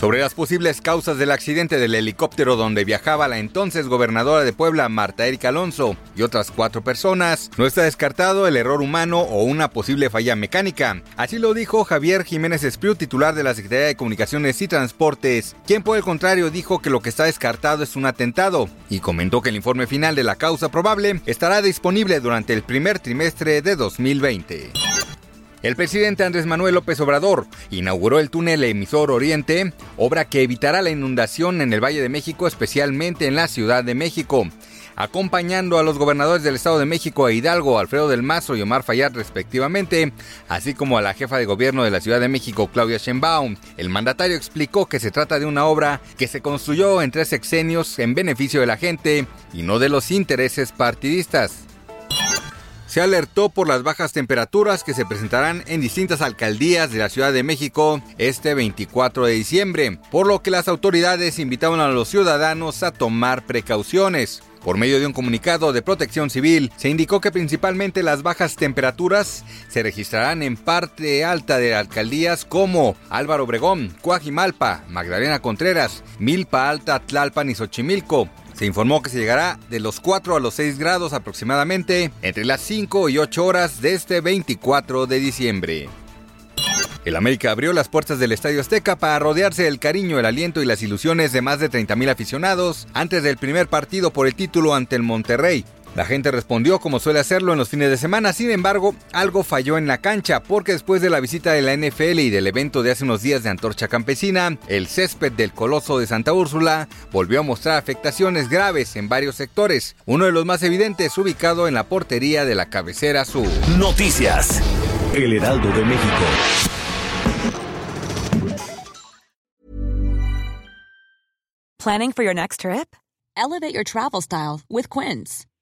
Sobre las posibles causas del accidente del helicóptero donde viajaba la entonces gobernadora de Puebla, Marta Erika Alonso, y otras cuatro personas, no está descartado el error humano o una posible falla mecánica. Así lo dijo Javier Jiménez Espriu, titular de la Secretaría de Comunicaciones y Transportes, quien por el contrario dijo que lo que está descartado es un atentado, y comentó que el informe final de la causa probable estará disponible durante el primer trimestre de 2020. El presidente Andrés Manuel López Obrador inauguró el túnel emisor Oriente, obra que evitará la inundación en el Valle de México, especialmente en la Ciudad de México. Acompañando a los gobernadores del Estado de México e Hidalgo, Alfredo del Mazo y Omar Fayad respectivamente, así como a la jefa de gobierno de la Ciudad de México, Claudia Sheinbaum, el mandatario explicó que se trata de una obra que se construyó en tres sexenios en beneficio de la gente y no de los intereses partidistas se alertó por las bajas temperaturas que se presentarán en distintas alcaldías de la Ciudad de México este 24 de diciembre, por lo que las autoridades invitaron a los ciudadanos a tomar precauciones. Por medio de un comunicado de protección civil, se indicó que principalmente las bajas temperaturas se registrarán en parte alta de alcaldías como Álvaro Obregón, Cuajimalpa, Magdalena Contreras, Milpa Alta, Tlalpan y Xochimilco, se informó que se llegará de los 4 a los 6 grados aproximadamente entre las 5 y 8 horas de este 24 de diciembre. El América abrió las puertas del Estadio Azteca para rodearse del cariño, el aliento y las ilusiones de más de 30.000 aficionados antes del primer partido por el título ante el Monterrey. La gente respondió como suele hacerlo en los fines de semana, sin embargo, algo falló en la cancha porque después de la visita de la NFL y del evento de hace unos días de Antorcha Campesina, el césped del Coloso de Santa Úrsula volvió a mostrar afectaciones graves en varios sectores, uno de los más evidentes ubicado en la portería de la cabecera sur. Noticias. El Heraldo de México. Planning for your next trip? Elevate your travel style with Quince.